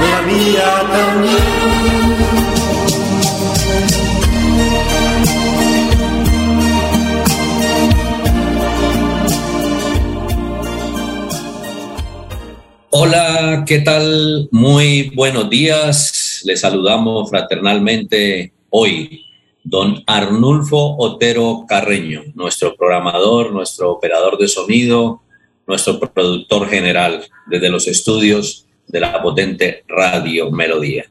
La mía también. Hola, ¿qué tal? Muy buenos días. Les saludamos fraternalmente hoy, don Arnulfo Otero Carreño, nuestro programador, nuestro operador de sonido, nuestro productor general desde los estudios de la potente Radio Melodía.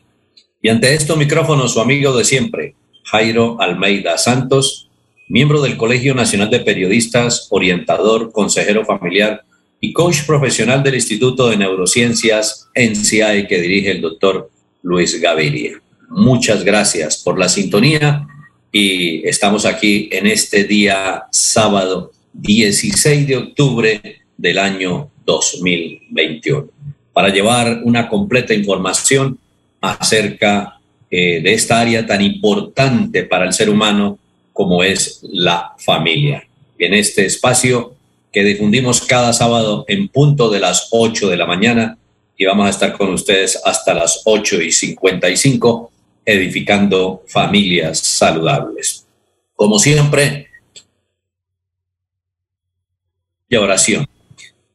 Y ante estos micrófonos, su amigo de siempre, Jairo Almeida Santos, miembro del Colegio Nacional de Periodistas, orientador, consejero familiar y coach profesional del Instituto de Neurociencias NCI que dirige el doctor Luis Gaviria. Muchas gracias por la sintonía y estamos aquí en este día sábado 16 de octubre del año 2021 para llevar una completa información acerca eh, de esta área tan importante para el ser humano como es la familia. En este espacio que difundimos cada sábado en punto de las 8 de la mañana y vamos a estar con ustedes hasta las 8 y 55 edificando familias saludables. Como siempre, y oración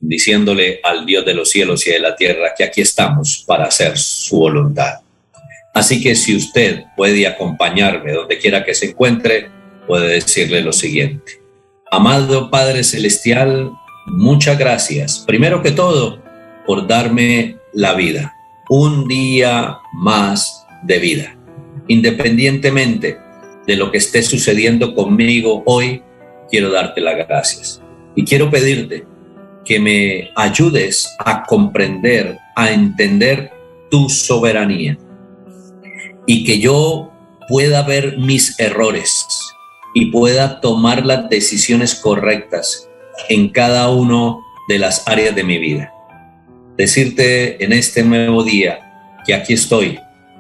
diciéndole al Dios de los cielos y de la tierra que aquí estamos para hacer su voluntad. Así que si usted puede acompañarme donde quiera que se encuentre, puede decirle lo siguiente. Amado Padre Celestial, muchas gracias, primero que todo, por darme la vida, un día más de vida. Independientemente de lo que esté sucediendo conmigo hoy, quiero darte las gracias. Y quiero pedirte que me ayudes a comprender, a entender tu soberanía y que yo pueda ver mis errores y pueda tomar las decisiones correctas en cada uno de las áreas de mi vida. Decirte en este nuevo día que aquí estoy,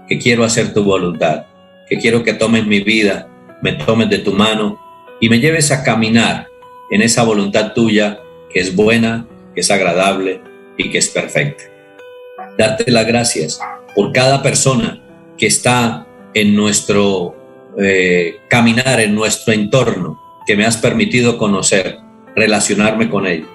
que quiero hacer tu voluntad, que quiero que tomes mi vida, me tomes de tu mano y me lleves a caminar en esa voluntad tuya que es buena, que es agradable y que es perfecta. Darte las gracias por cada persona que está en nuestro eh, caminar, en nuestro entorno, que me has permitido conocer, relacionarme con ellos.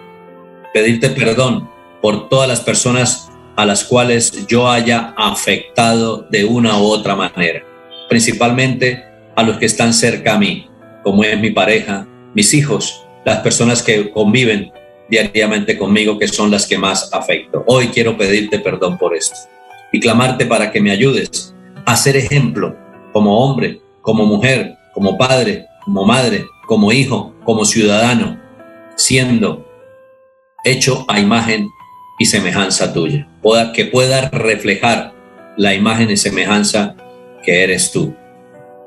Pedirte perdón por todas las personas a las cuales yo haya afectado de una u otra manera, principalmente a los que están cerca a mí, como es mi pareja, mis hijos, las personas que conviven diariamente conmigo, que son las que más afecto. Hoy quiero pedirte perdón por esto y clamarte para que me ayudes a ser ejemplo como hombre, como mujer, como padre, como madre, como hijo, como ciudadano, siendo hecho a imagen y semejanza tuya, que pueda reflejar la imagen y semejanza que eres tú,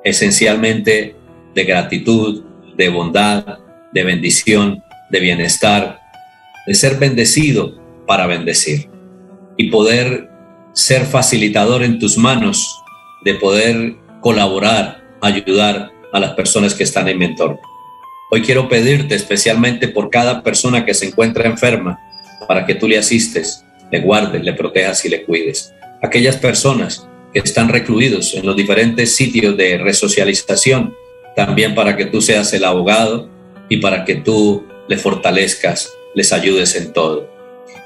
esencialmente de gratitud, de bondad, de bendición, de bienestar, de ser bendecido para bendecir y poder ser facilitador en tus manos, de poder colaborar, ayudar a las personas que están en mi entorno. Hoy quiero pedirte especialmente por cada persona que se encuentra enferma, para que tú le asistes, le guardes, le protejas y le cuides. Aquellas personas que están recluidos en los diferentes sitios de resocialización, también para que tú seas el abogado y para que tú le fortalezcas les ayudes en todo.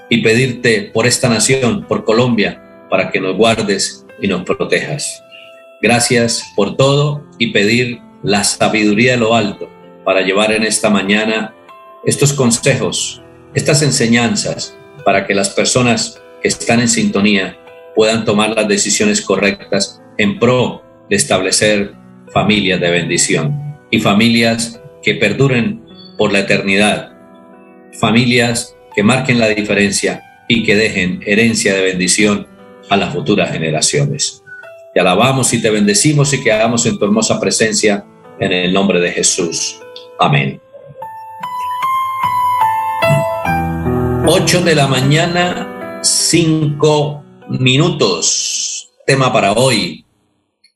Y pedirte por esta nación, por Colombia, para que nos guardes y nos protejas. Gracias por todo y pedir la sabiduría de lo alto para llevar en esta mañana estos consejos, estas enseñanzas, para que las personas que están en sintonía puedan tomar las decisiones correctas en pro de establecer familias de bendición y familias que perduren por la eternidad familias que marquen la diferencia y que dejen herencia de bendición a las futuras generaciones. Te alabamos y te bendecimos y quedamos en tu hermosa presencia en el nombre de Jesús. Amén. 8 de la mañana, 5 minutos. Tema para hoy.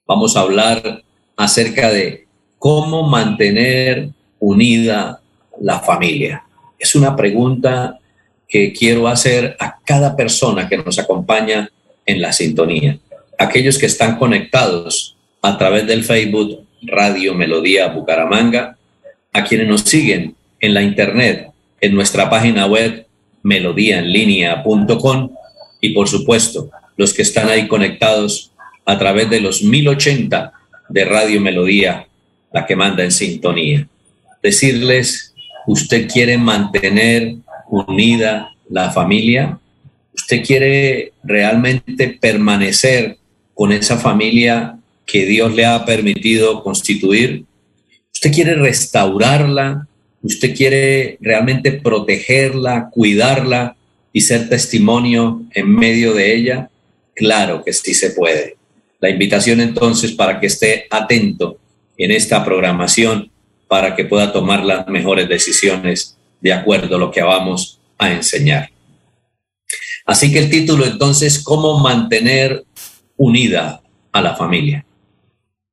Vamos a hablar acerca de cómo mantener unida la familia. Es una pregunta que quiero hacer a cada persona que nos acompaña en la sintonía. Aquellos que están conectados a través del Facebook Radio Melodía Bucaramanga, a quienes nos siguen en la internet, en nuestra página web melodíaenlínea.com y por supuesto los que están ahí conectados a través de los 1080 de Radio Melodía, la que manda en sintonía. Decirles, ¿usted quiere mantener unida la familia? ¿Usted quiere realmente permanecer con esa familia que Dios le ha permitido constituir? ¿Usted quiere restaurarla? ¿Usted quiere realmente protegerla, cuidarla y ser testimonio en medio de ella? Claro que sí se puede. La invitación entonces para que esté atento en esta programación para que pueda tomar las mejores decisiones de acuerdo a lo que vamos a enseñar. Así que el título entonces, ¿cómo mantener unida a la familia?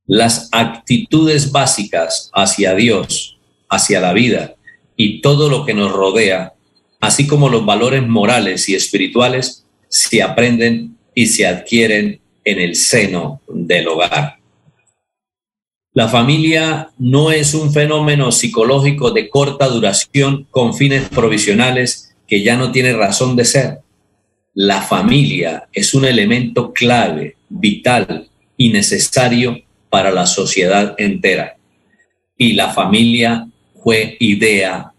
Las actitudes básicas hacia Dios hacia la vida y todo lo que nos rodea, así como los valores morales y espirituales, se aprenden y se adquieren en el seno del hogar. La familia no es un fenómeno psicológico de corta duración con fines provisionales que ya no tiene razón de ser. La familia es un elemento clave, vital y necesario para la sociedad entera. Y la familia fue idea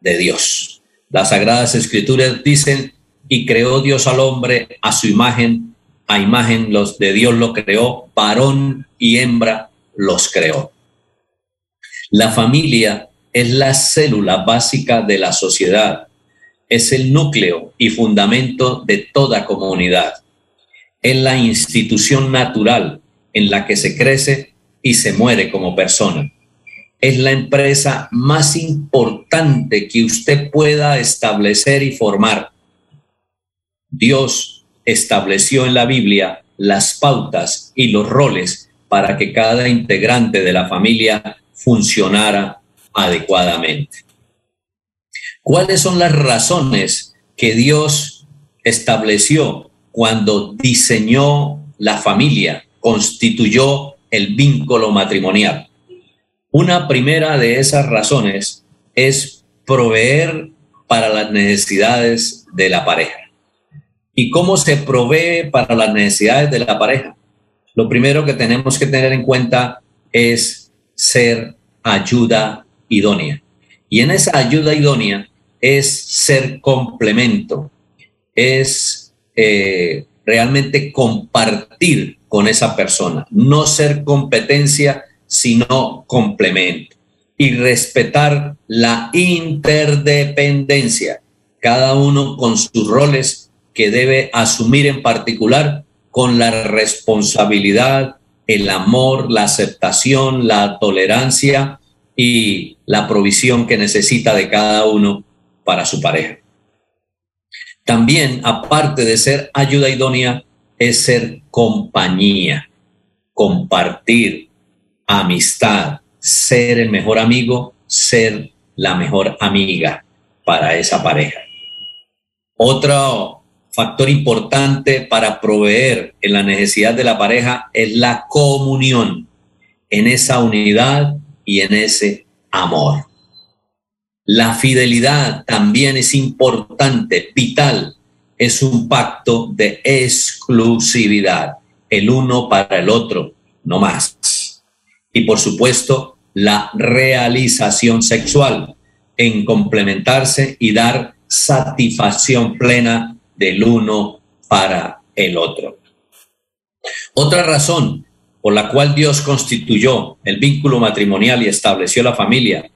de Dios. Las sagradas escrituras dicen, y creó Dios al hombre a su imagen, a imagen los de Dios lo creó, varón y hembra los creó. La familia es la célula básica de la sociedad, es el núcleo y fundamento de toda comunidad. Es la institución natural en la que se crece y se muere como persona es la empresa más importante que usted pueda establecer y formar. Dios estableció en la Biblia las pautas y los roles para que cada integrante de la familia funcionara adecuadamente. ¿Cuáles son las razones que Dios estableció cuando diseñó la familia, constituyó el vínculo matrimonial? Una primera de esas razones es proveer para las necesidades de la pareja. ¿Y cómo se provee para las necesidades de la pareja? Lo primero que tenemos que tener en cuenta es ser ayuda idónea. Y en esa ayuda idónea es ser complemento, es eh, realmente compartir con esa persona, no ser competencia sino complemento. Y respetar la interdependencia, cada uno con sus roles que debe asumir en particular con la responsabilidad, el amor, la aceptación, la tolerancia y la provisión que necesita de cada uno para su pareja. También, aparte de ser ayuda idónea, es ser compañía, compartir, amistad, ser el mejor amigo, ser la mejor amiga para esa pareja. Otro factor importante para proveer en la necesidad de la pareja es la comunión en esa unidad y en ese amor. La fidelidad también es importante, vital. Es un pacto de exclusividad, el uno para el otro, no más y por supuesto la realización sexual en complementarse y dar satisfacción plena del uno para el otro. Otra razón por la cual Dios constituyó el vínculo matrimonial y estableció la familia,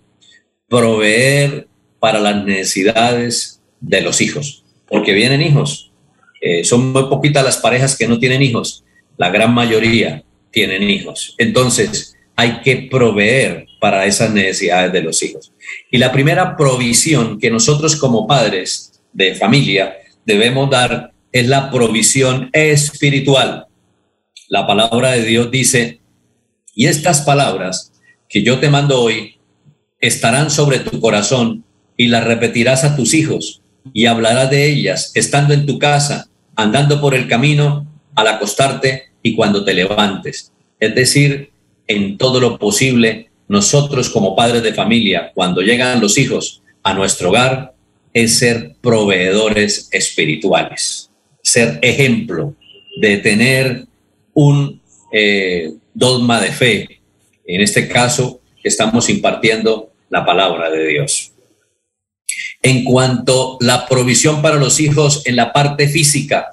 proveer para las necesidades de los hijos. porque vienen hijos. Eh, son muy poquitas las parejas que no tienen hijos, la gran mayoría tienen hijos. Entonces, hay que proveer para esas necesidades de los hijos. Y la primera provisión que nosotros como padres de familia debemos dar es la provisión espiritual. La palabra de Dios dice, y estas palabras que yo te mando hoy estarán sobre tu corazón y las repetirás a tus hijos y hablarás de ellas estando en tu casa, andando por el camino, al acostarte y cuando te levantes. Es decir, en todo lo posible, nosotros como padres de familia, cuando llegan los hijos a nuestro hogar, es ser proveedores espirituales, ser ejemplo de tener un eh, dogma de fe. En este caso, estamos impartiendo la palabra de Dios. En cuanto a la provisión para los hijos en la parte física,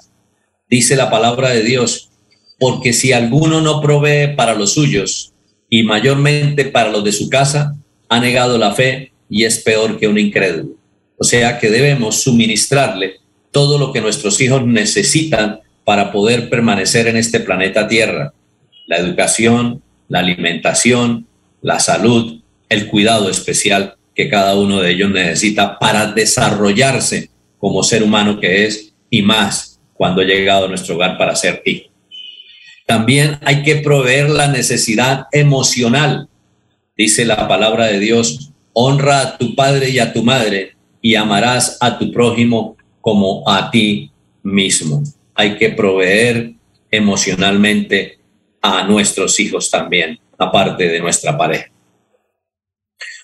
dice la palabra de Dios, porque si alguno no provee para los suyos y mayormente para los de su casa, ha negado la fe y es peor que un incrédulo. O sea que debemos suministrarle todo lo que nuestros hijos necesitan para poder permanecer en este planeta Tierra. La educación, la alimentación, la salud, el cuidado especial que cada uno de ellos necesita para desarrollarse como ser humano que es y más cuando ha llegado a nuestro hogar para ser hijo. También hay que proveer la necesidad emocional. Dice la palabra de Dios, honra a tu padre y a tu madre y amarás a tu prójimo como a ti mismo. Hay que proveer emocionalmente a nuestros hijos también, aparte de nuestra pareja.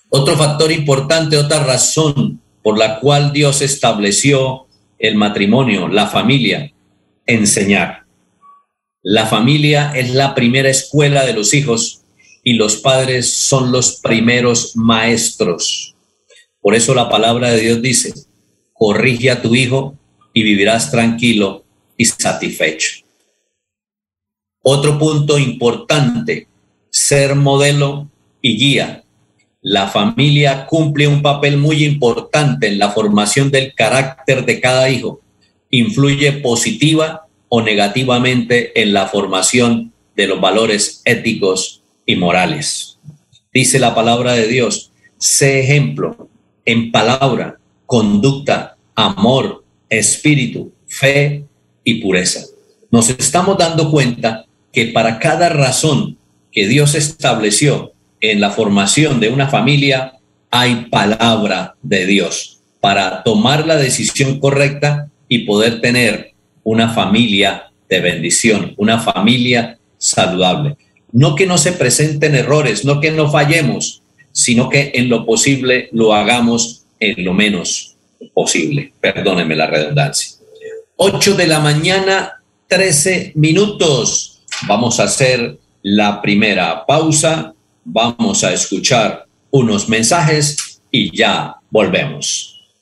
Otro factor importante, otra razón por la cual Dios estableció el matrimonio, la familia, enseñar. La familia es la primera escuela de los hijos y los padres son los primeros maestros. Por eso la palabra de Dios dice, corrige a tu hijo y vivirás tranquilo y satisfecho. Otro punto importante, ser modelo y guía. La familia cumple un papel muy importante en la formación del carácter de cada hijo. Influye positiva o negativamente en la formación de los valores éticos y morales. Dice la palabra de Dios, sé ejemplo en palabra, conducta, amor, espíritu, fe y pureza. Nos estamos dando cuenta que para cada razón que Dios estableció en la formación de una familia, hay palabra de Dios para tomar la decisión correcta y poder tener una familia de bendición, una familia saludable. No que no se presenten errores, no que no fallemos, sino que en lo posible lo hagamos en lo menos posible. Perdónenme la redundancia. 8 de la mañana, 13 minutos. Vamos a hacer la primera pausa. Vamos a escuchar unos mensajes y ya volvemos.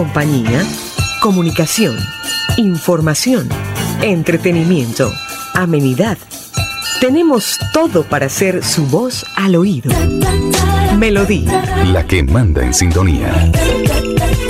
Compañía, comunicación, información, entretenimiento, amenidad. Tenemos todo para hacer su voz al oído. Melodía. La que manda en sintonía.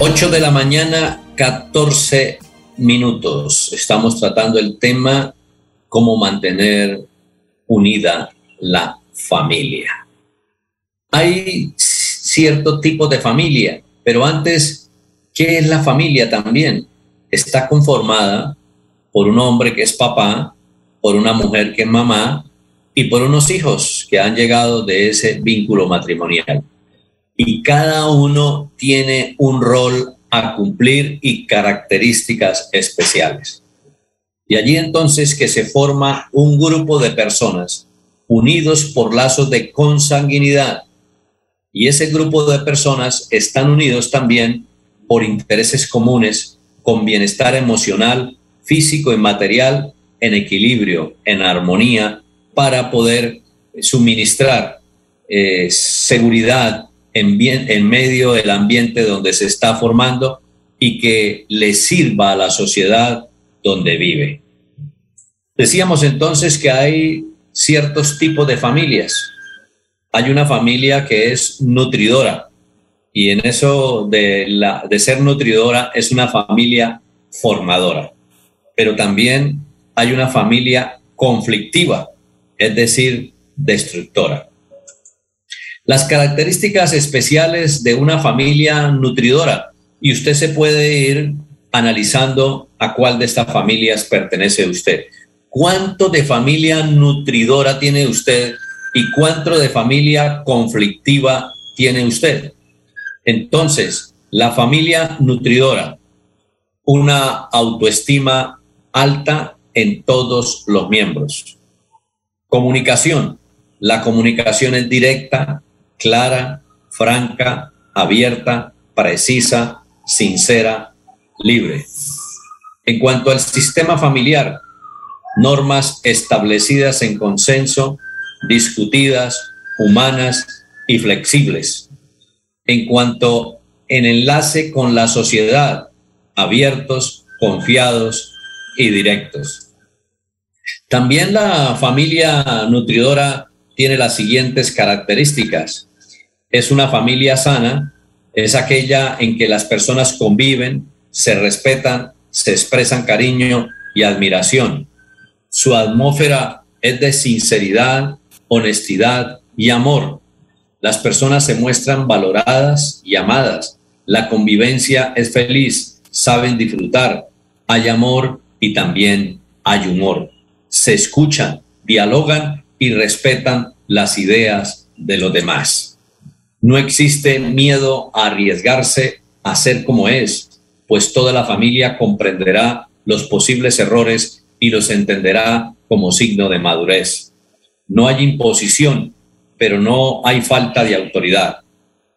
8 de la mañana, 14 minutos. Estamos tratando el tema cómo mantener unida la familia. Hay cierto tipo de familia, pero antes, ¿qué es la familia también? Está conformada por un hombre que es papá, por una mujer que es mamá y por unos hijos que han llegado de ese vínculo matrimonial. Y cada uno tiene un rol a cumplir y características especiales. Y allí entonces que se forma un grupo de personas unidos por lazos de consanguinidad. Y ese grupo de personas están unidos también por intereses comunes con bienestar emocional, físico y material en equilibrio, en armonía, para poder suministrar eh, seguridad en, bien, en medio del ambiente donde se está formando y que le sirva a la sociedad donde vive. Decíamos entonces que hay ciertos tipos de familias. Hay una familia que es nutridora y en eso de, la, de ser nutridora es una familia formadora, pero también hay una familia conflictiva, es decir, destructora. Las características especiales de una familia nutridora, y usted se puede ir analizando a cuál de estas familias pertenece usted. ¿Cuánto de familia nutridora tiene usted y cuánto de familia conflictiva tiene usted? Entonces, la familia nutridora, una autoestima alta en todos los miembros. Comunicación. La comunicación es directa, clara, franca, abierta, precisa, sincera, libre. En cuanto al sistema familiar, normas establecidas en consenso, discutidas, humanas y flexibles. En cuanto en enlace con la sociedad, abiertos, confiados y directos. También la familia nutridora tiene las siguientes características. Es una familia sana, es aquella en que las personas conviven, se respetan, se expresan cariño y admiración. Su atmósfera es de sinceridad, honestidad y amor. Las personas se muestran valoradas y amadas. La convivencia es feliz, saben disfrutar. Hay amor y también hay humor. Se escuchan, dialogan y respetan las ideas de los demás. No existe miedo a arriesgarse a ser como es, pues toda la familia comprenderá los posibles errores y los entenderá como signo de madurez. No hay imposición, pero no hay falta de autoridad.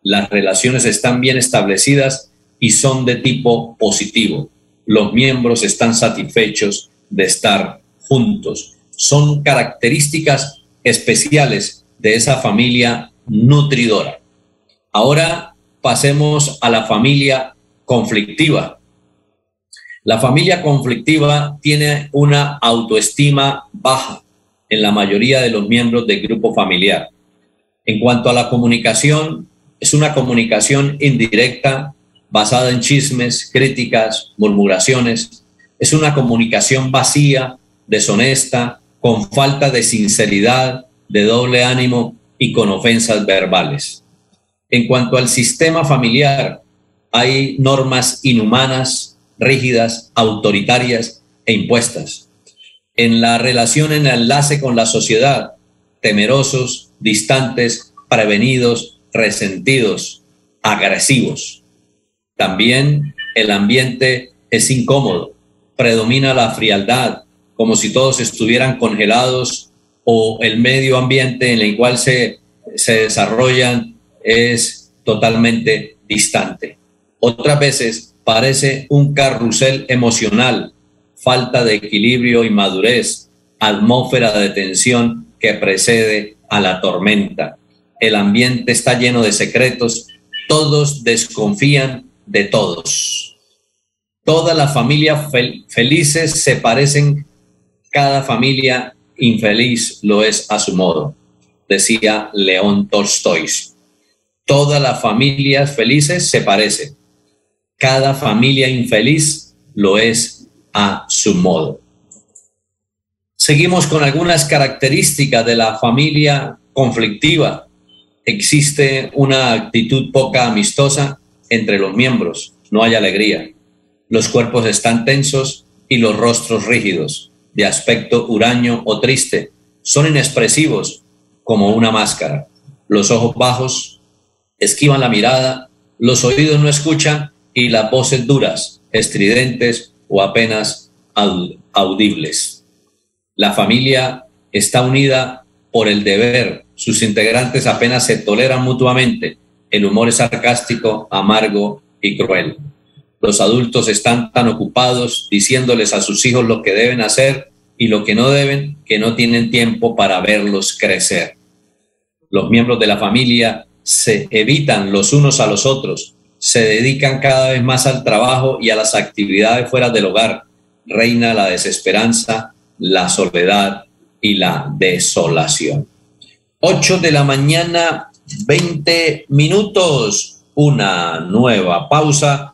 Las relaciones están bien establecidas y son de tipo positivo. Los miembros están satisfechos de estar juntos. Son características especiales de esa familia nutridora. Ahora pasemos a la familia conflictiva. La familia conflictiva tiene una autoestima baja en la mayoría de los miembros del grupo familiar. En cuanto a la comunicación, es una comunicación indirecta basada en chismes, críticas, murmuraciones. Es una comunicación vacía, deshonesta, con falta de sinceridad, de doble ánimo y con ofensas verbales. En cuanto al sistema familiar, hay normas inhumanas, rígidas, autoritarias e impuestas. En la relación en el enlace con la sociedad, temerosos, distantes, prevenidos, resentidos, agresivos. También el ambiente es incómodo, predomina la frialdad, como si todos estuvieran congelados o el medio ambiente en el cual se, se desarrollan es totalmente distante. Otras veces parece un carrusel emocional, falta de equilibrio y madurez, atmósfera de tensión que precede a la tormenta. El ambiente está lleno de secretos, todos desconfían de todos. Todas las familias felices se parecen, cada familia infeliz lo es a su modo, decía León Tolstoy. Todas las familias felices se parecen, cada familia infeliz lo es a su modo. Seguimos con algunas características de la familia conflictiva. Existe una actitud poca amistosa entre los miembros, no hay alegría. Los cuerpos están tensos, y los rostros rígidos, de aspecto huraño o triste, son inexpresivos como una máscara. Los ojos bajos esquivan la mirada, los oídos no escuchan y las voces duras, estridentes o apenas audibles. La familia está unida por el deber, sus integrantes apenas se toleran mutuamente, el humor es sarcástico, amargo y cruel. Los adultos están tan ocupados diciéndoles a sus hijos lo que deben hacer y lo que no deben, que no tienen tiempo para verlos crecer. Los miembros de la familia se evitan los unos a los otros, se dedican cada vez más al trabajo y a las actividades fuera del hogar. Reina la desesperanza, la soledad y la desolación. 8 de la mañana, 20 minutos, una nueva pausa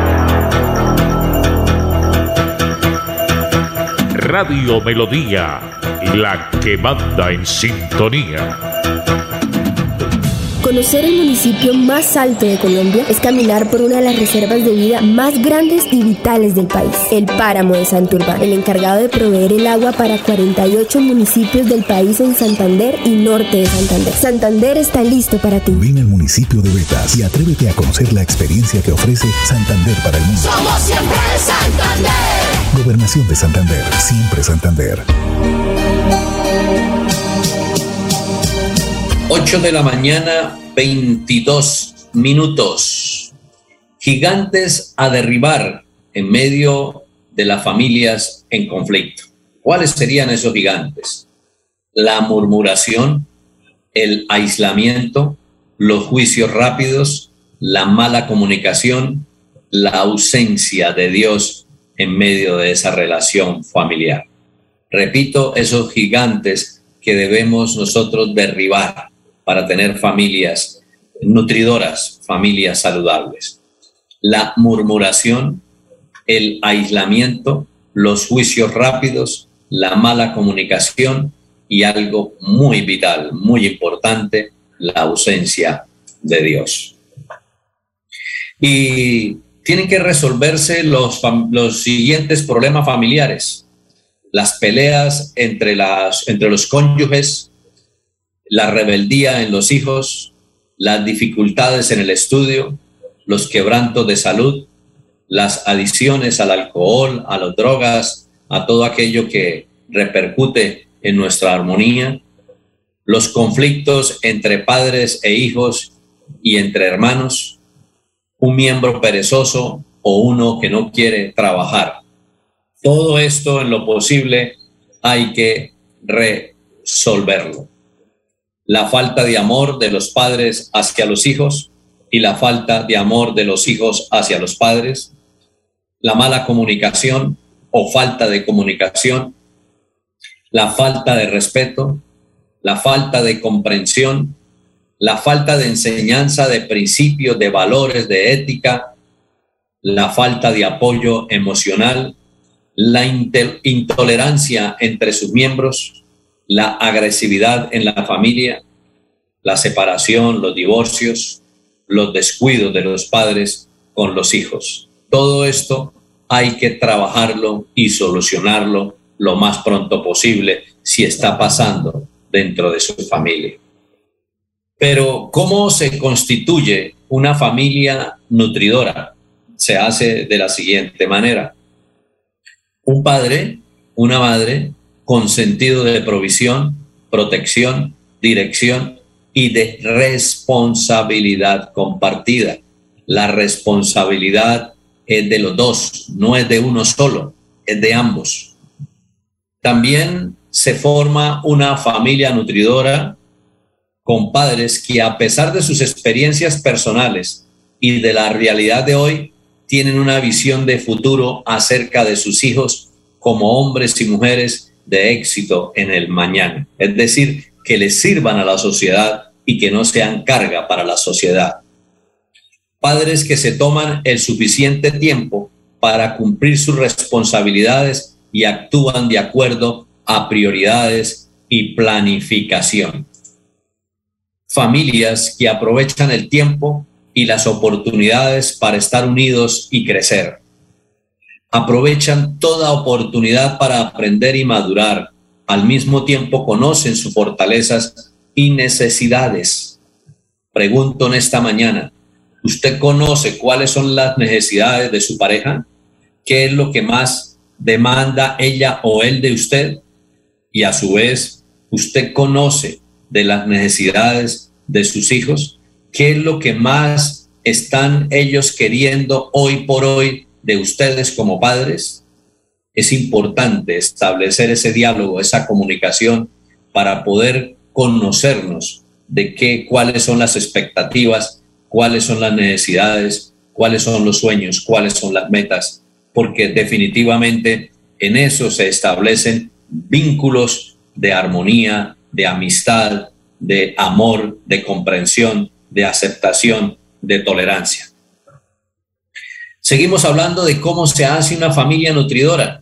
Radio Melodía, la que manda en sintonía. Conocer el municipio más alto de Colombia es caminar por una de las reservas de vida más grandes y vitales del país, el Páramo de Santurbán, el encargado de proveer el agua para 48 municipios del país en Santander y norte de Santander. Santander está listo para ti. Ven al municipio de Betas y atrévete a conocer la experiencia que ofrece Santander para el mundo. Somos siempre Santander. Gobernación de Santander, siempre Santander. 8 de la mañana, 22 minutos. Gigantes a derribar en medio de las familias en conflicto. ¿Cuáles serían esos gigantes? La murmuración, el aislamiento, los juicios rápidos, la mala comunicación, la ausencia de Dios en medio de esa relación familiar. Repito, esos gigantes que debemos nosotros derribar para tener familias nutridoras, familias saludables. La murmuración, el aislamiento, los juicios rápidos, la mala comunicación y algo muy vital, muy importante, la ausencia de Dios. Y tienen que resolverse los, los siguientes problemas familiares. Las peleas entre, las, entre los cónyuges, la rebeldía en los hijos, las dificultades en el estudio, los quebrantos de salud, las adicciones al alcohol, a las drogas, a todo aquello que repercute en nuestra armonía, los conflictos entre padres e hijos y entre hermanos, un miembro perezoso o uno que no quiere trabajar. Todo esto en lo posible hay que resolverlo la falta de amor de los padres hacia los hijos y la falta de amor de los hijos hacia los padres, la mala comunicación o falta de comunicación, la falta de respeto, la falta de comprensión, la falta de enseñanza de principios, de valores, de ética, la falta de apoyo emocional, la intolerancia entre sus miembros, la agresividad en la familia, la separación, los divorcios, los descuidos de los padres con los hijos. Todo esto hay que trabajarlo y solucionarlo lo más pronto posible si está pasando dentro de su familia. Pero ¿cómo se constituye una familia nutridora? Se hace de la siguiente manera. Un padre, una madre con sentido de provisión, protección, dirección y de responsabilidad compartida. La responsabilidad es de los dos, no es de uno solo, es de ambos. También se forma una familia nutridora con padres que a pesar de sus experiencias personales y de la realidad de hoy, tienen una visión de futuro acerca de sus hijos como hombres y mujeres de éxito en el mañana. Es decir, que les sirvan a la sociedad y que no sean carga para la sociedad. Padres que se toman el suficiente tiempo para cumplir sus responsabilidades y actúan de acuerdo a prioridades y planificación. Familias que aprovechan el tiempo y las oportunidades para estar unidos y crecer. Aprovechan toda oportunidad para aprender y madurar. Al mismo tiempo conocen sus fortalezas y necesidades. Pregunto en esta mañana, ¿usted conoce cuáles son las necesidades de su pareja? ¿Qué es lo que más demanda ella o él de usted? Y a su vez, ¿usted conoce de las necesidades de sus hijos? ¿Qué es lo que más están ellos queriendo hoy por hoy de ustedes como padres? Es importante establecer ese diálogo, esa comunicación para poder conocernos de qué, cuáles son las expectativas, cuáles son las necesidades, cuáles son los sueños, cuáles son las metas, porque definitivamente en eso se establecen vínculos de armonía, de amistad, de amor, de comprensión, de aceptación, de tolerancia. Seguimos hablando de cómo se hace una familia nutridora.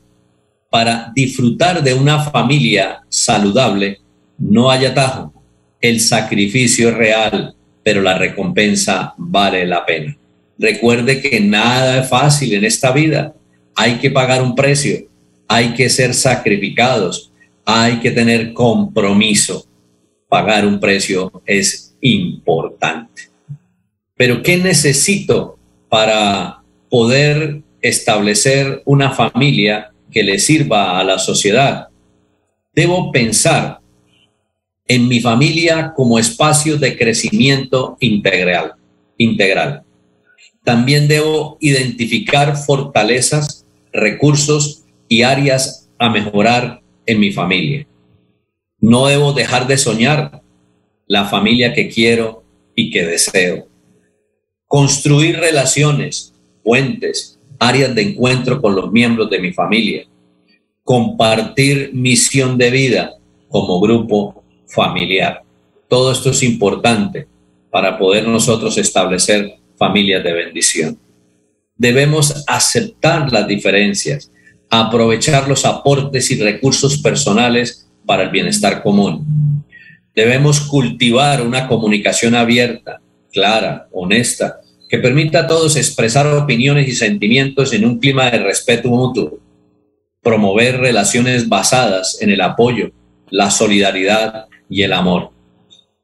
Para disfrutar de una familia saludable, no hay atajo. El sacrificio es real, pero la recompensa vale la pena. Recuerde que nada es fácil en esta vida. Hay que pagar un precio, hay que ser sacrificados, hay que tener compromiso. Pagar un precio es importante. Pero ¿qué necesito para poder establecer una familia que le sirva a la sociedad? Debo pensar en mi familia como espacio de crecimiento integral. integral. También debo identificar fortalezas, recursos y áreas a mejorar en mi familia. No debo dejar de soñar la familia que quiero y que deseo. Construir relaciones, puentes, áreas de encuentro con los miembros de mi familia. Compartir misión de vida como grupo familiar. Todo esto es importante para poder nosotros establecer familias de bendición. Debemos aceptar las diferencias, aprovechar los aportes y recursos personales para el bienestar común. Debemos cultivar una comunicación abierta, clara, honesta, que permita a todos expresar opiniones y sentimientos en un clima de respeto mutuo. Promover relaciones basadas en el apoyo, la solidaridad y el amor.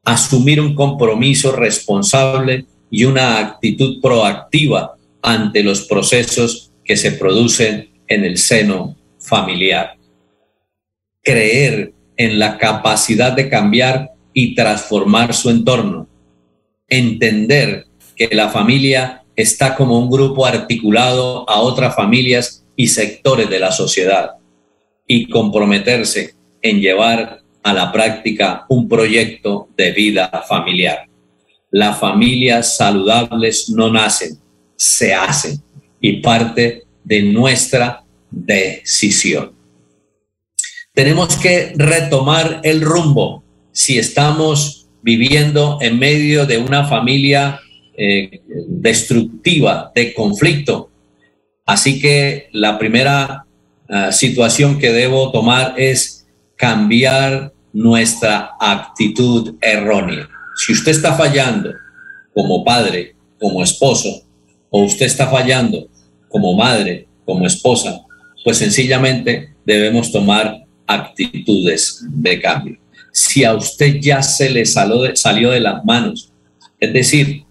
Asumir un compromiso responsable y una actitud proactiva ante los procesos que se producen en el seno familiar. Creer en la capacidad de cambiar y transformar su entorno. Entender que la familia está como un grupo articulado a otras familias y sectores de la sociedad y comprometerse en llevar a la práctica un proyecto de vida familiar. Las familias saludables no nacen, se hacen y parte de nuestra decisión. Tenemos que retomar el rumbo si estamos viviendo en medio de una familia eh, destructiva, de conflicto. Así que la primera ah, situación que debo tomar es cambiar nuestra actitud errónea. Si usted está fallando como padre, como esposo, o usted está fallando como madre, como esposa, pues sencillamente debemos tomar actitudes de cambio. Si a usted ya se le salió de, las manos, es decir,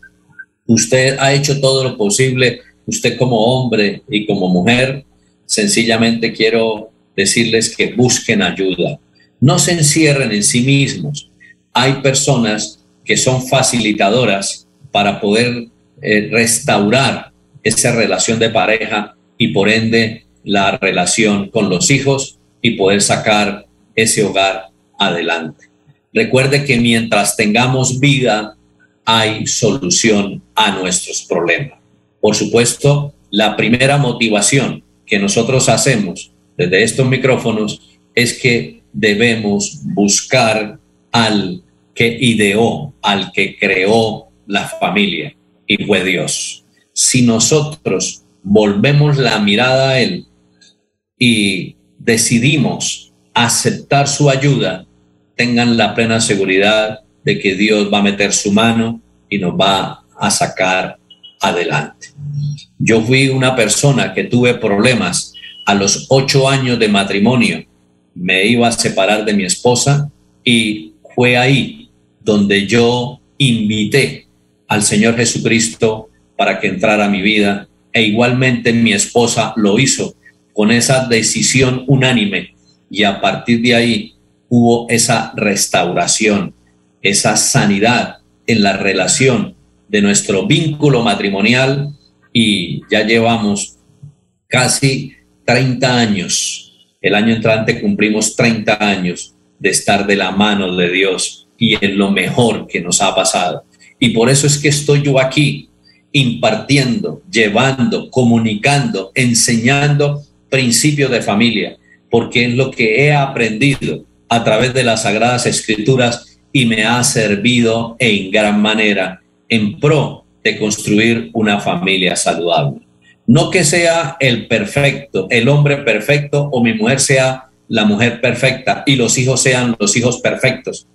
usted ha hecho todo lo posible, usted como hombre y como mujer, sencillamente quiero decirles que busquen ayuda. No se encierren en sí mismos. Hay personas que son facilitadoras para poder eh, restaurar esa relación de pareja y por ende la relación con los hijos y poder sacar ese hogar adelante. Recuerde que mientras tengamos vida, hay solución a nuestros problemas. Por supuesto, la primera motivación que nosotros hacemos desde estos micrófonos es que debemos buscar al que ideó, al que creó la familia, y fue Dios. Si nosotros volvemos la mirada a Él y decidimos aceptar su ayuda, tengan la plena seguridad de que Dios va a meter su mano y nos va a sacar adelante. Yo fui una persona que tuve problemas a los ocho años de matrimonio. Me iba a separar de mi esposa y fue ahí donde yo invité al Señor Jesucristo para que entrara a mi vida e igualmente mi esposa lo hizo con esa decisión unánime y a partir de ahí hubo esa restauración, esa sanidad en la relación de nuestro vínculo matrimonial y ya llevamos casi 30 años. El año entrante cumplimos 30 años de estar de la mano de Dios y en lo mejor que nos ha pasado. Y por eso es que estoy yo aquí impartiendo, llevando, comunicando, enseñando principios de familia, porque es lo que he aprendido a través de las sagradas escrituras y me ha servido en gran manera en pro de construir una familia saludable. No que sea el perfecto, el hombre perfecto o mi mujer sea la mujer perfecta y los hijos sean los hijos perfectos,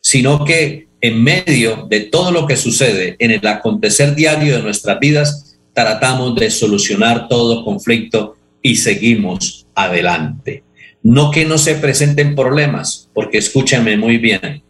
sino que en medio de todo lo que sucede en el acontecer diario de nuestras vidas, tratamos de solucionar todo conflicto y seguimos adelante. No que no se presenten problemas, porque escúchenme muy bien,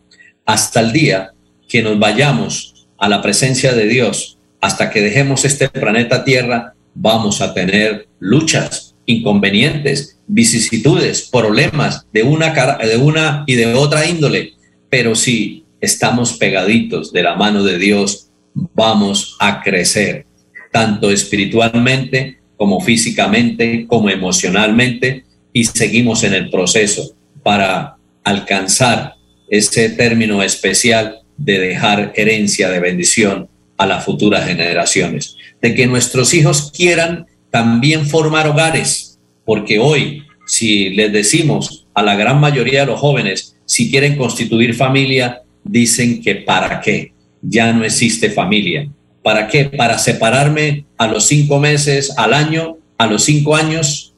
hasta el día que nos vayamos a la presencia de Dios, hasta que dejemos este planeta Tierra, vamos a tener luchas, inconvenientes, vicisitudes, problemas de una, de una y de otra índole. Pero si estamos pegaditos de la mano de Dios, vamos a crecer, tanto espiritualmente como físicamente, como emocionalmente, y seguimos en el proceso para alcanzar ese término especial de dejar herencia de bendición a las futuras generaciones, de que nuestros hijos quieran también formar hogares, porque hoy, si les decimos a la gran mayoría de los jóvenes, si quieren constituir familia, dicen que para qué, ya no existe familia. ¿Para qué? Para separarme a los cinco meses, al año, a los cinco años,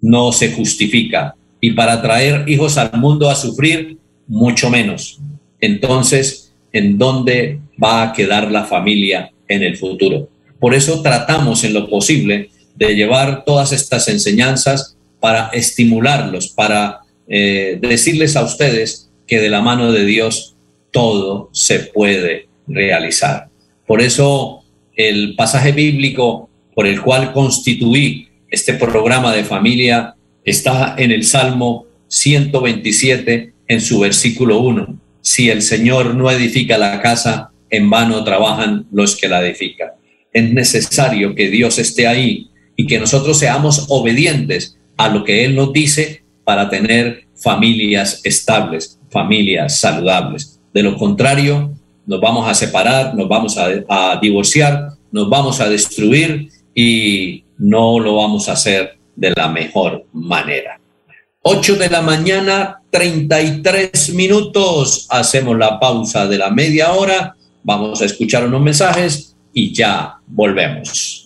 no se justifica. Y para traer hijos al mundo a sufrir, mucho menos. Entonces, ¿en dónde va a quedar la familia en el futuro? Por eso tratamos en lo posible de llevar todas estas enseñanzas para estimularlos, para eh, decirles a ustedes que de la mano de Dios todo se puede realizar. Por eso el pasaje bíblico por el cual constituí este programa de familia está en el Salmo 127 en su versículo 1. Si el Señor no edifica la casa, en vano trabajan los que la edifican. Es necesario que Dios esté ahí y que nosotros seamos obedientes a lo que Él nos dice para tener familias estables, familias saludables. De lo contrario, nos vamos a separar, nos vamos a, divorciar, nos vamos a destruir y no lo vamos a hacer de la mejor manera. 8 de la mañana, 33 minutos. Hacemos la pausa de la media hora. Vamos a escuchar unos mensajes y ya volvemos.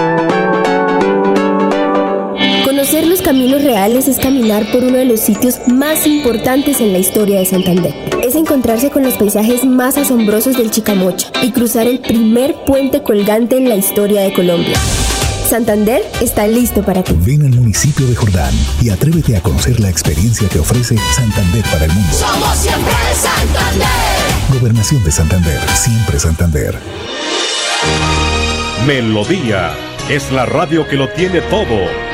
Los caminos reales es caminar por uno de los sitios más importantes en la historia de Santander. Es encontrarse con los paisajes más asombrosos del Chicamocha y cruzar el primer puente colgante en la historia de Colombia. Santander está listo para ti. Ven al municipio de Jordán y atrévete a conocer la experiencia que ofrece Santander para el mundo. Somos siempre Santander. Gobernación de Santander, siempre Santander. Melodía es la radio que lo tiene todo.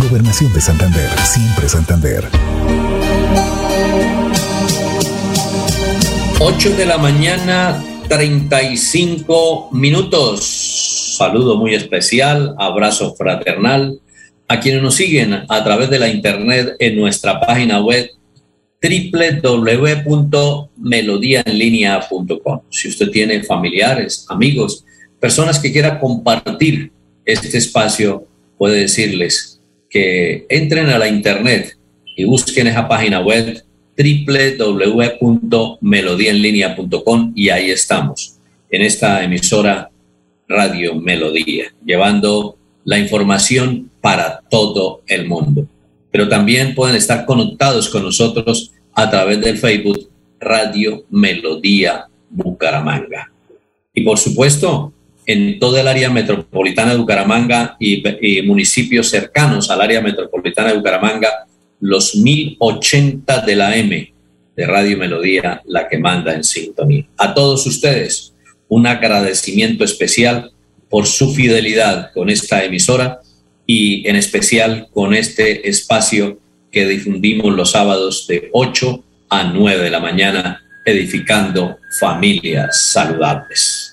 Gobernación de Santander. Siempre Santander. 8 de la mañana, 35 minutos. Saludo muy especial, abrazo fraternal a quienes nos siguen a través de la internet en nuestra página web www.melodiaenlinea.com. Si usted tiene familiares, amigos, personas que quiera compartir este espacio, puede decirles que entren a la internet y busquen esa página web www.melodiaenlinea.com y ahí estamos, en esta emisora Radio Melodía, llevando la información para todo el mundo. Pero también pueden estar conectados con nosotros a través del Facebook Radio Melodía Bucaramanga. Y por supuesto, en toda el área metropolitana de Bucaramanga y, municipios cercanos al área metropolitana de Bucaramanga, los 1080 de la M de Radio Melodía, la que manda en sintonía. A todos ustedes, un agradecimiento especial por su fidelidad con esta emisora y en especial con este espacio que difundimos los sábados de 8 a 9 de la mañana, edificando familias saludables.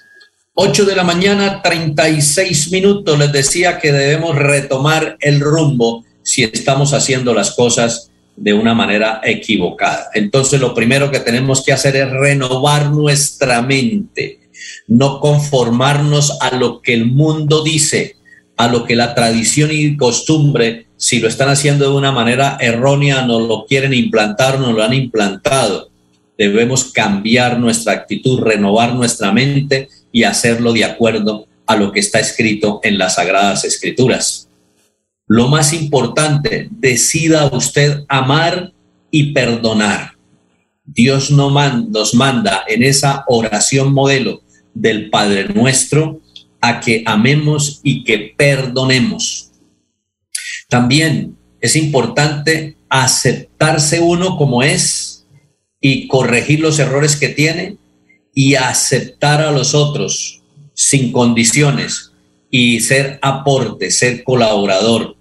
8 de la mañana, 36 minutos. Les decía que debemos retomar el rumbo si estamos haciendo las cosas de una manera equivocada. Entonces lo primero que tenemos que hacer es renovar nuestra mente, no conformarnos a lo que el mundo dice, a lo que la tradición y costumbre, si lo están haciendo de una manera errónea, no lo quieren implantar, no lo han implantado. Debemos cambiar nuestra actitud, renovar nuestra mente y hacerlo de acuerdo a lo que está escrito en las Sagradas Escrituras. Lo más importante, decida usted amar y perdonar. Dios no nos manda en esa oración modelo del Padre nuestro a que amemos y que perdonemos. También es importante aceptarse uno como es y corregir los errores que tiene y aceptar a los otros sin condiciones y ser aporte, ser colaborador,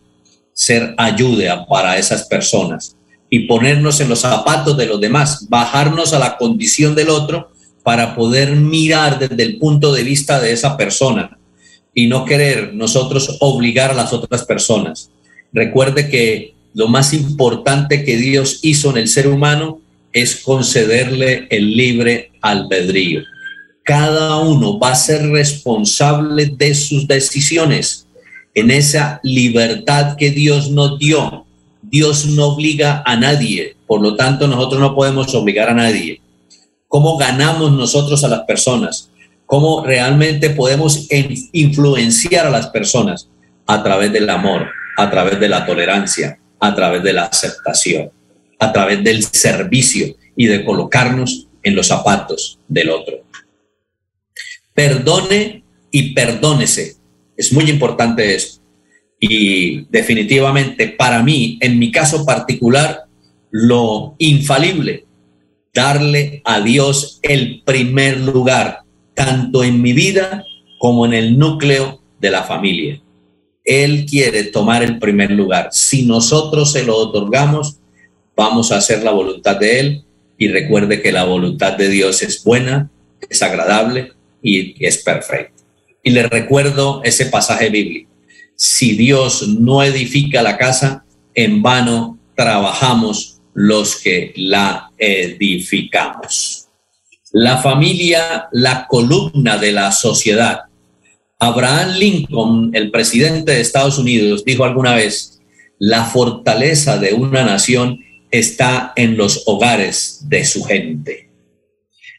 ser ayuda para esas personas y ponernos en los zapatos de los demás, bajarnos a la condición del otro para poder mirar desde el punto de vista de esa persona y no querer nosotros obligar a las otras personas. Recuerde que lo más importante que Dios hizo en el ser humano es concederle el libre albedrío. Cada uno va a ser responsable de sus decisiones en esa libertad que Dios nos dio. Dios no obliga a nadie, por lo tanto nosotros no podemos obligar a nadie. ¿Cómo ganamos nosotros a las personas? ¿Cómo realmente podemos influenciar a las personas? A través del amor, a través de la tolerancia, a través de la aceptación, a través del servicio y de colocarnos en los zapatos del otro. Perdone y perdónese es muy importante esto. Y definitivamente para mí, en mi caso particular, lo infalible, darle a Dios el primer lugar, tanto en mi vida como en el núcleo de la familia. Él quiere tomar el primer lugar. Si nosotros se lo otorgamos, vamos a hacer la voluntad de Él. Y recuerde que la voluntad de Dios es buena, es agradable y es perfecta. Y le recuerdo ese pasaje bíblico. Si Dios no edifica la casa, en vano trabajamos los que la edificamos. La familia, la columna de la sociedad. Abraham Lincoln, el presidente de Estados Unidos, dijo alguna vez, la fortaleza de una nación está en los hogares de su gente.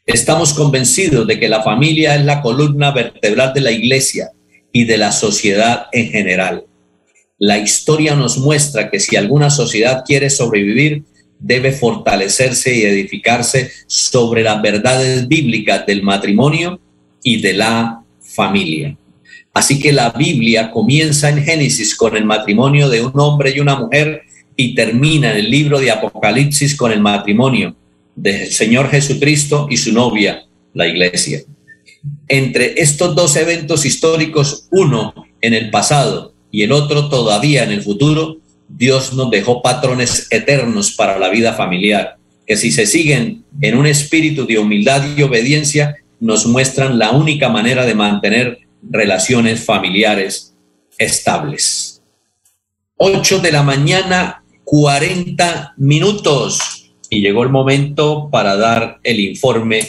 Estamos convencidos de que la familia es la columna vertebral de la iglesia y de la sociedad en general. La historia nos muestra que si alguna sociedad quiere sobrevivir, debe fortalecerse y edificarse sobre las verdades bíblicas del matrimonio y de la familia. Así que la Biblia comienza en Génesis con el matrimonio de un hombre y una mujer y termina el libro de Apocalipsis con el matrimonio del Señor Jesucristo y su novia, la iglesia. Entre estos dos eventos históricos, uno en el pasado y el otro todavía en el futuro, Dios nos dejó patrones eternos para la vida familiar, que si se siguen en un espíritu de humildad y obediencia, nos muestran la única manera de mantener relaciones familiares estables. 8 de la mañana, 40 minutos. Y llegó el momento para dar el informe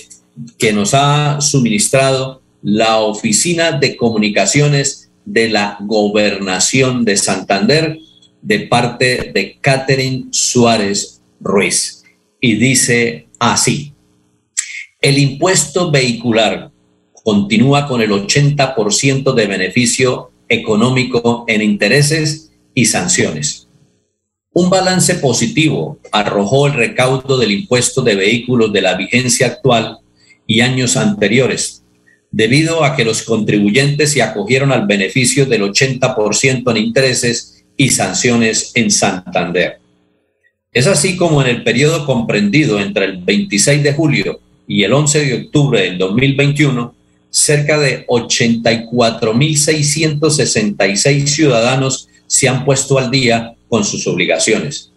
que nos ha suministrado la Oficina de Comunicaciones de la Gobernación de Santander de parte de Catherine Suárez Ruiz. Y dice así, el impuesto vehicular continúa con el 80% de beneficio económico en intereses y sanciones. Un balance positivo arrojó el recaudo del impuesto de vehículos de la vigencia actual y años anteriores, debido a que los contribuyentes se acogieron al beneficio del 80% en intereses y sanciones en Santander. Es así como en el periodo comprendido entre el 26 de julio y el 11 de octubre del 2021, cerca de 84.666 ciudadanos se han puesto al día con sus obligaciones.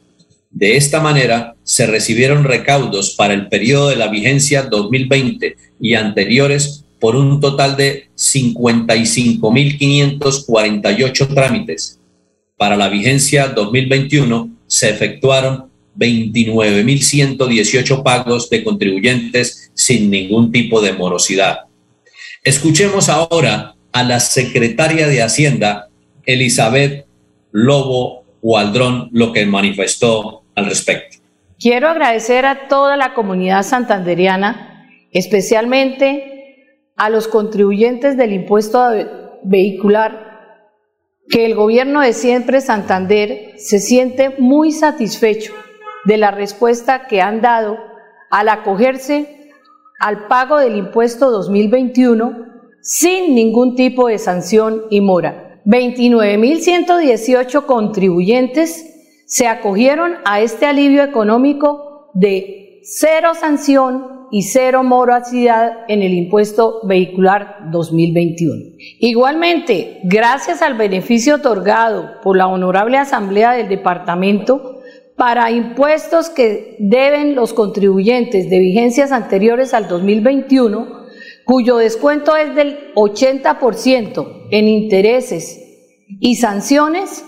De esta manera, se recibieron recaudos para el periodo de la vigencia 2020 y anteriores por un total de 55.548 trámites. Para la vigencia 2021 se efectuaron 29.118 pagos de contribuyentes sin ningún tipo de morosidad. Escuchemos ahora a la secretaria de Hacienda, Elizabeth Lobo Waldrón, lo que manifestó al respecto. Quiero agradecer a toda la comunidad santanderiana, especialmente a los contribuyentes del impuesto vehicular, que el gobierno de siempre Santander se siente muy satisfecho de la respuesta que han dado al acogerse al pago del impuesto 2021 sin ningún tipo de sanción y mora. 29.118 contribuyentes se acogieron a este alivio económico de cero sanción y cero morosidad en el impuesto vehicular 2021. Igualmente, gracias al beneficio otorgado por la Honorable Asamblea del Departamento, para impuestos que deben los contribuyentes de vigencias anteriores al 2021, cuyo descuento es del 80% en intereses y sanciones,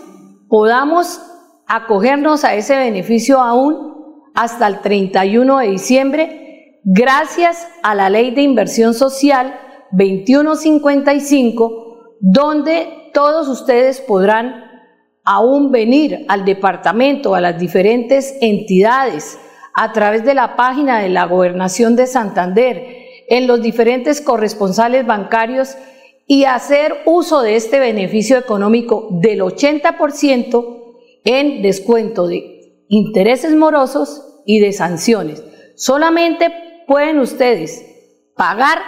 podamos acogernos a ese beneficio aún hasta el 31 de diciembre, gracias a la Ley de Inversión Social 2155, donde todos ustedes podrán aún venir al departamento, a las diferentes entidades, a través de la página de la Gobernación de Santander, en los diferentes corresponsales bancarios y hacer uso de este beneficio económico del 80% en descuento de intereses morosos y de sanciones. Solamente pueden ustedes pagar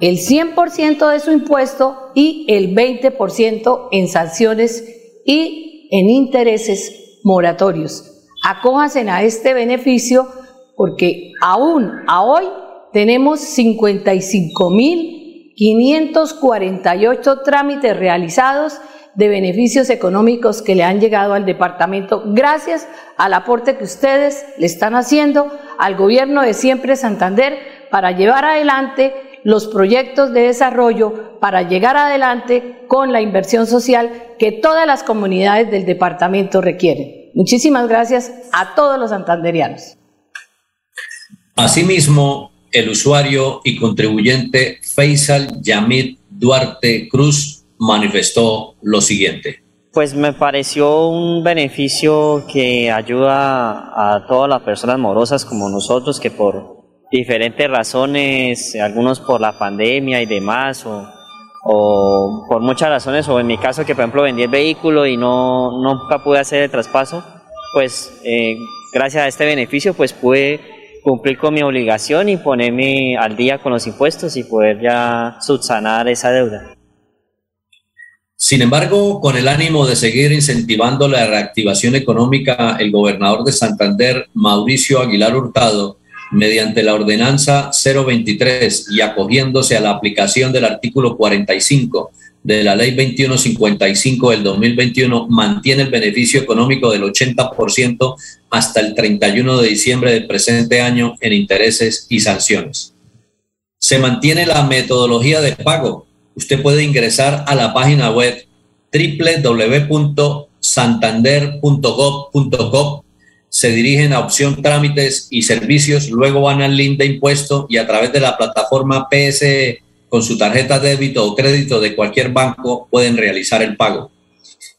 el 100% de su impuesto y el 20% en sanciones y en intereses moratorios. Acójanse a este beneficio porque aún a hoy tenemos 55.548 trámites realizados de beneficios económicos que le han llegado al departamento gracias al aporte que ustedes le están haciendo al gobierno de siempre Santander para llevar adelante los proyectos de desarrollo para llegar adelante con la inversión social que todas las comunidades del departamento requieren. Muchísimas gracias a todos los santanderianos. Asimismo, el usuario y contribuyente Faisal Yamid Duarte Cruz manifestó lo siguiente. Pues me pareció un beneficio que ayuda a todas las personas morosas como nosotros que por diferentes razones, algunos por la pandemia y demás, o o por muchas razones, o en mi caso que por ejemplo vendí el vehículo y no nunca pude hacer el traspaso, pues eh, gracias a este beneficio pues pude cumplir con mi obligación y ponerme al día con los impuestos y poder ya subsanar esa deuda. Sin embargo, con el ánimo de seguir incentivando la reactivación económica, el gobernador de Santander, Mauricio Aguilar Hurtado, mediante la ordenanza 023 y acogiéndose a la aplicación del artículo 45 de la ley 2155 del 2021, mantiene el beneficio económico del 80% hasta el 31 de diciembre del presente año en intereses y sanciones. Se mantiene la metodología de pago usted puede ingresar a la página web www.santander.gov.co, se dirigen a opción trámites y servicios, luego van al link de impuesto y a través de la plataforma PSE con su tarjeta de débito o crédito de cualquier banco pueden realizar el pago.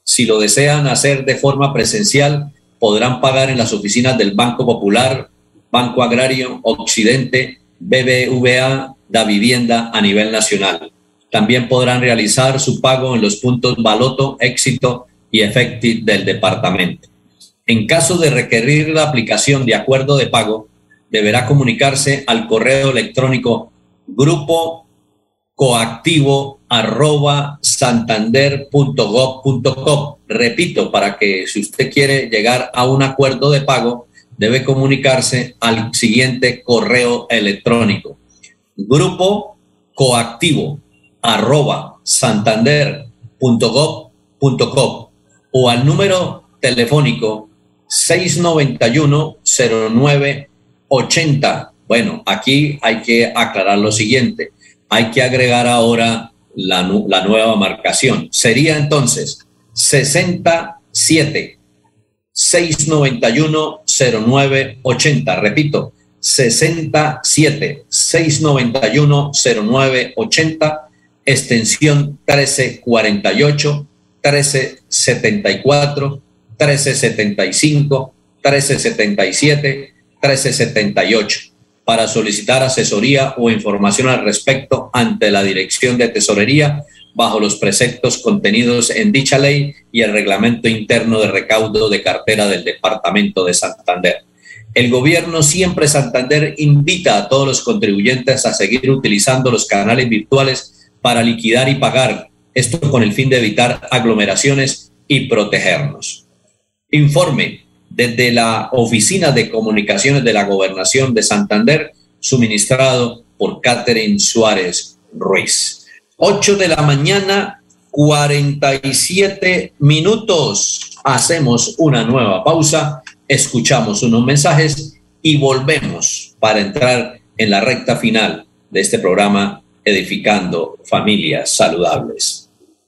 Si lo desean hacer de forma presencial, podrán pagar en las oficinas del Banco Popular, Banco Agrario, Occidente, BBVA, Da Vivienda a nivel nacional. También podrán realizar su pago en los puntos Baloto, Éxito y Efecti del departamento. En caso de requerir la aplicación de acuerdo de pago, deberá comunicarse al correo electrónico grupo coactivo arroba santander.gov.com. Repito, para que si usted quiere llegar a un acuerdo de pago, debe comunicarse al siguiente correo electrónico. Grupo coactivo arroba santander.gov.com o al número telefónico 691-0980. Bueno, aquí hay que aclarar lo siguiente. Hay que agregar ahora la, nueva marcación. Sería entonces 67 691 0980. Repito, 67 691 0980 extensión 1348, 1374, 1375, 1377, 1378 para solicitar asesoría o información al respecto ante la Dirección de Tesorería bajo los preceptos contenidos en dicha ley y el reglamento interno de recaudo de cartera del Departamento de Santander. El gobierno siempre Santander invita a todos los contribuyentes a seguir utilizando los canales virtuales para liquidar y pagar, esto con el fin de evitar aglomeraciones y protegernos. Informe desde la Oficina de Comunicaciones de la Gobernación de Santander, suministrado por Catherine Suárez Ruiz. 8 de la mañana, 47 minutos. Hacemos una nueva pausa, escuchamos unos mensajes y volvemos para entrar en la recta final de este programa edificando familias saludables.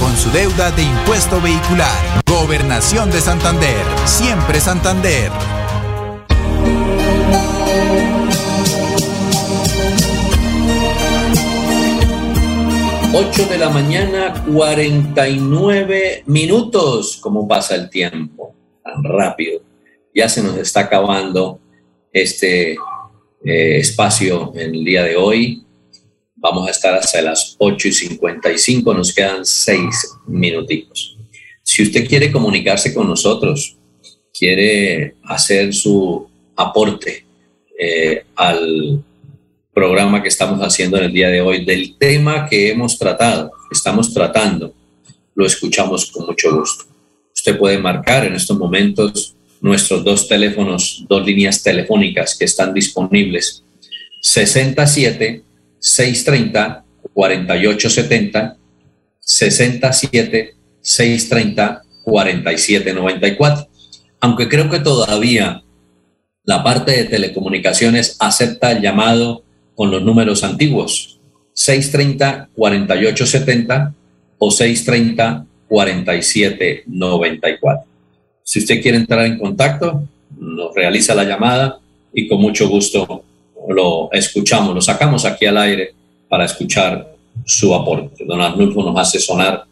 con su deuda de impuesto vehicular. Gobernación de Santander. Siempre Santander. Ocho de la mañana, 49 minutos. ¿Cómo pasa el tiempo? Tan rápido. Ya se nos está acabando este eh, espacio en el día de hoy. Vamos a estar hasta las 8 y 55, nos quedan 6 minutitos. Si usted quiere comunicarse con nosotros, quiere hacer su aporte eh, al programa que estamos haciendo en el día de hoy, del tema que hemos tratado, estamos tratando, lo escuchamos con mucho gusto. Usted puede marcar en estos momentos nuestros dos teléfonos, dos líneas telefónicas que están disponibles. 67 630 4870 67 630 4794. Aunque creo que todavía la parte de telecomunicaciones acepta el llamado con los números antiguos, 630 4870 o 630 4794. Si usted quiere entrar en contacto, nos realiza la llamada y con mucho gusto lo escuchamos, lo sacamos aquí al aire para escuchar su aporte. Don Arnulfo nos hace sonar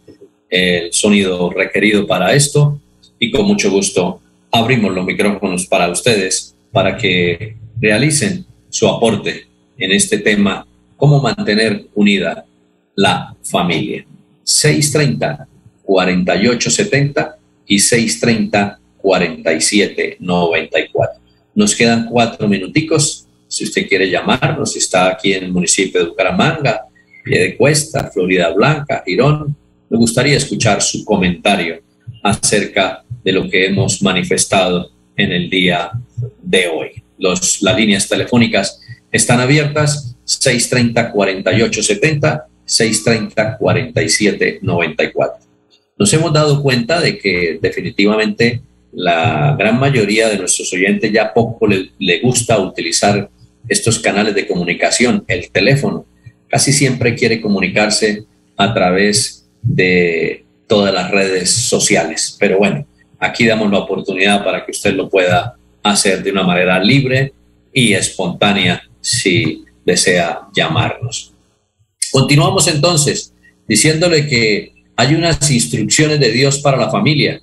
el sonido requerido para esto y con mucho gusto abrimos los micrófonos para ustedes para que realicen su aporte en este tema, cómo mantener unida la familia. 630 4870 y 630 4794. Nos quedan cuatro minuticos. Si usted quiere llamarnos, está aquí en el municipio de Bucaramanga, de Cuesta, Florida Blanca, Girón. Me gustaría escuchar su comentario acerca de lo que hemos manifestado en el día de hoy. Los, las líneas telefónicas están abiertas 630-4870, 630-4794. Nos hemos dado cuenta de que definitivamente la gran mayoría de nuestros oyentes ya poco le, le gusta utilizar estos canales de comunicación, el teléfono casi siempre quiere comunicarse a través de todas las redes sociales. Pero bueno, aquí damos la oportunidad para que usted lo pueda hacer de una manera libre y espontánea si desea llamarnos. Continuamos entonces diciéndole que hay unas instrucciones de Dios para la familia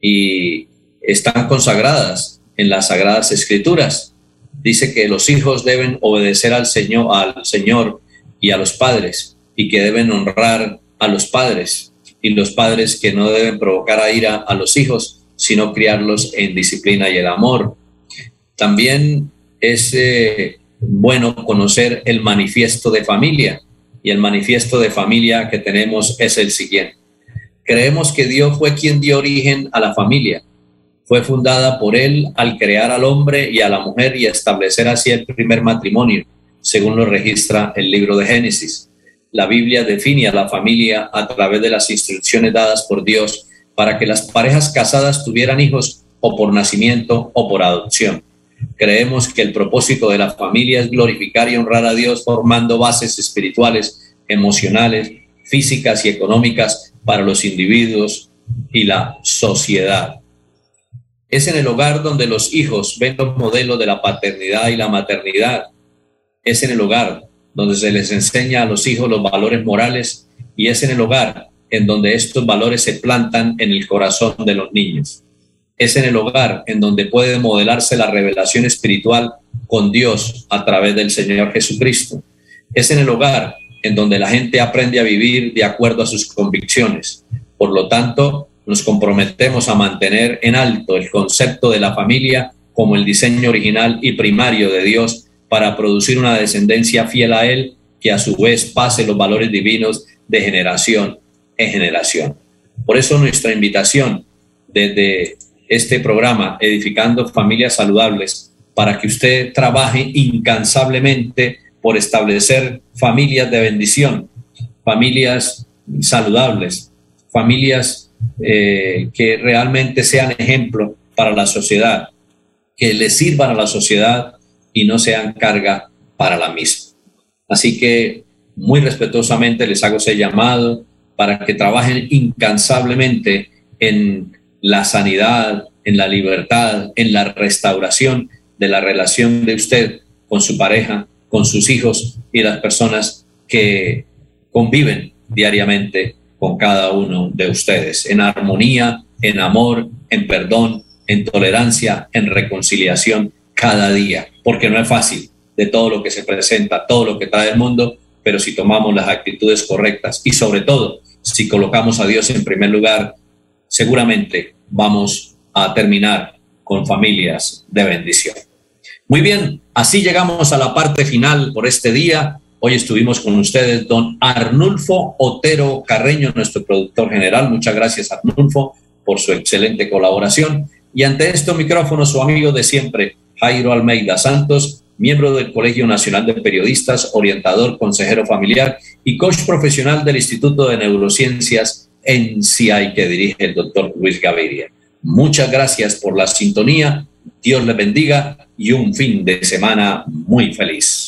y están consagradas en las sagradas escrituras. Dice que los hijos deben obedecer al Señor, al Señor y a los padres y que deben honrar a los padres y los padres que no deben provocar a ira a los hijos, sino criarlos en disciplina y el amor. También es eh, bueno conocer el manifiesto de familia y el manifiesto de familia que tenemos es el siguiente. Creemos que Dios fue quien dio origen a la familia. Fue fundada por Él al crear al hombre y a la mujer y establecer así el primer matrimonio según lo registra el libro de Génesis. La Biblia define a la familia a través de las instrucciones dadas por Dios para que las parejas casadas tuvieran hijos o por nacimiento o por adopción. Creemos que el propósito de la familia es glorificar y honrar a Dios formando bases espirituales, emocionales, físicas y económicas para los individuos y la sociedad. Es en el hogar donde los hijos ven los modelos de la paternidad y la maternidad es en el hogar donde se les enseña a los hijos los valores morales y es en el hogar en donde estos valores se plantan en el corazón de los niños. Es en el hogar en donde puede modelarse la revelación espiritual con Dios a través del Señor Jesucristo. Es en el hogar en donde la gente aprende a vivir de acuerdo a sus convicciones. Por lo tanto, nos comprometemos a mantener en alto el concepto de la familia como el diseño original y primario de Dios para producir una descendencia fiel a Él que a su vez pase los valores divinos de generación en generación. Por eso nuestra invitación desde este programa, Edificando Familias Saludables, para que usted trabaje incansablemente por establecer familias de bendición, familias saludables, familias eh, que realmente sean ejemplo para la sociedad, que le sirvan a la sociedad y no sean carga para la misma. Así que muy respetuosamente les hago ese llamado para que trabajen incansablemente en la sanidad, en la libertad, en la restauración de la relación de usted con su pareja, con sus hijos y las personas que conviven diariamente con cada uno de ustedes, en armonía, en amor, en perdón, en tolerancia, en reconciliación cada día, porque no es fácil de todo lo que se presenta, todo lo que trae el mundo, pero si tomamos las actitudes correctas y sobre todo si colocamos a Dios en primer lugar, seguramente vamos a terminar con familias de bendición. Muy bien, así llegamos a la parte final por este día. Hoy estuvimos con ustedes don Arnulfo Otero Carreño, nuestro productor general. Muchas gracias, Arnulfo, por su excelente colaboración. Y ante este micrófono, su amigo de siempre, Jairo Almeida Santos, miembro del Colegio Nacional de Periodistas, orientador, consejero familiar y coach profesional del Instituto de Neurociencias en que dirige el doctor Luis Gaviria. Muchas gracias por la sintonía, Dios les bendiga y un fin de semana muy feliz.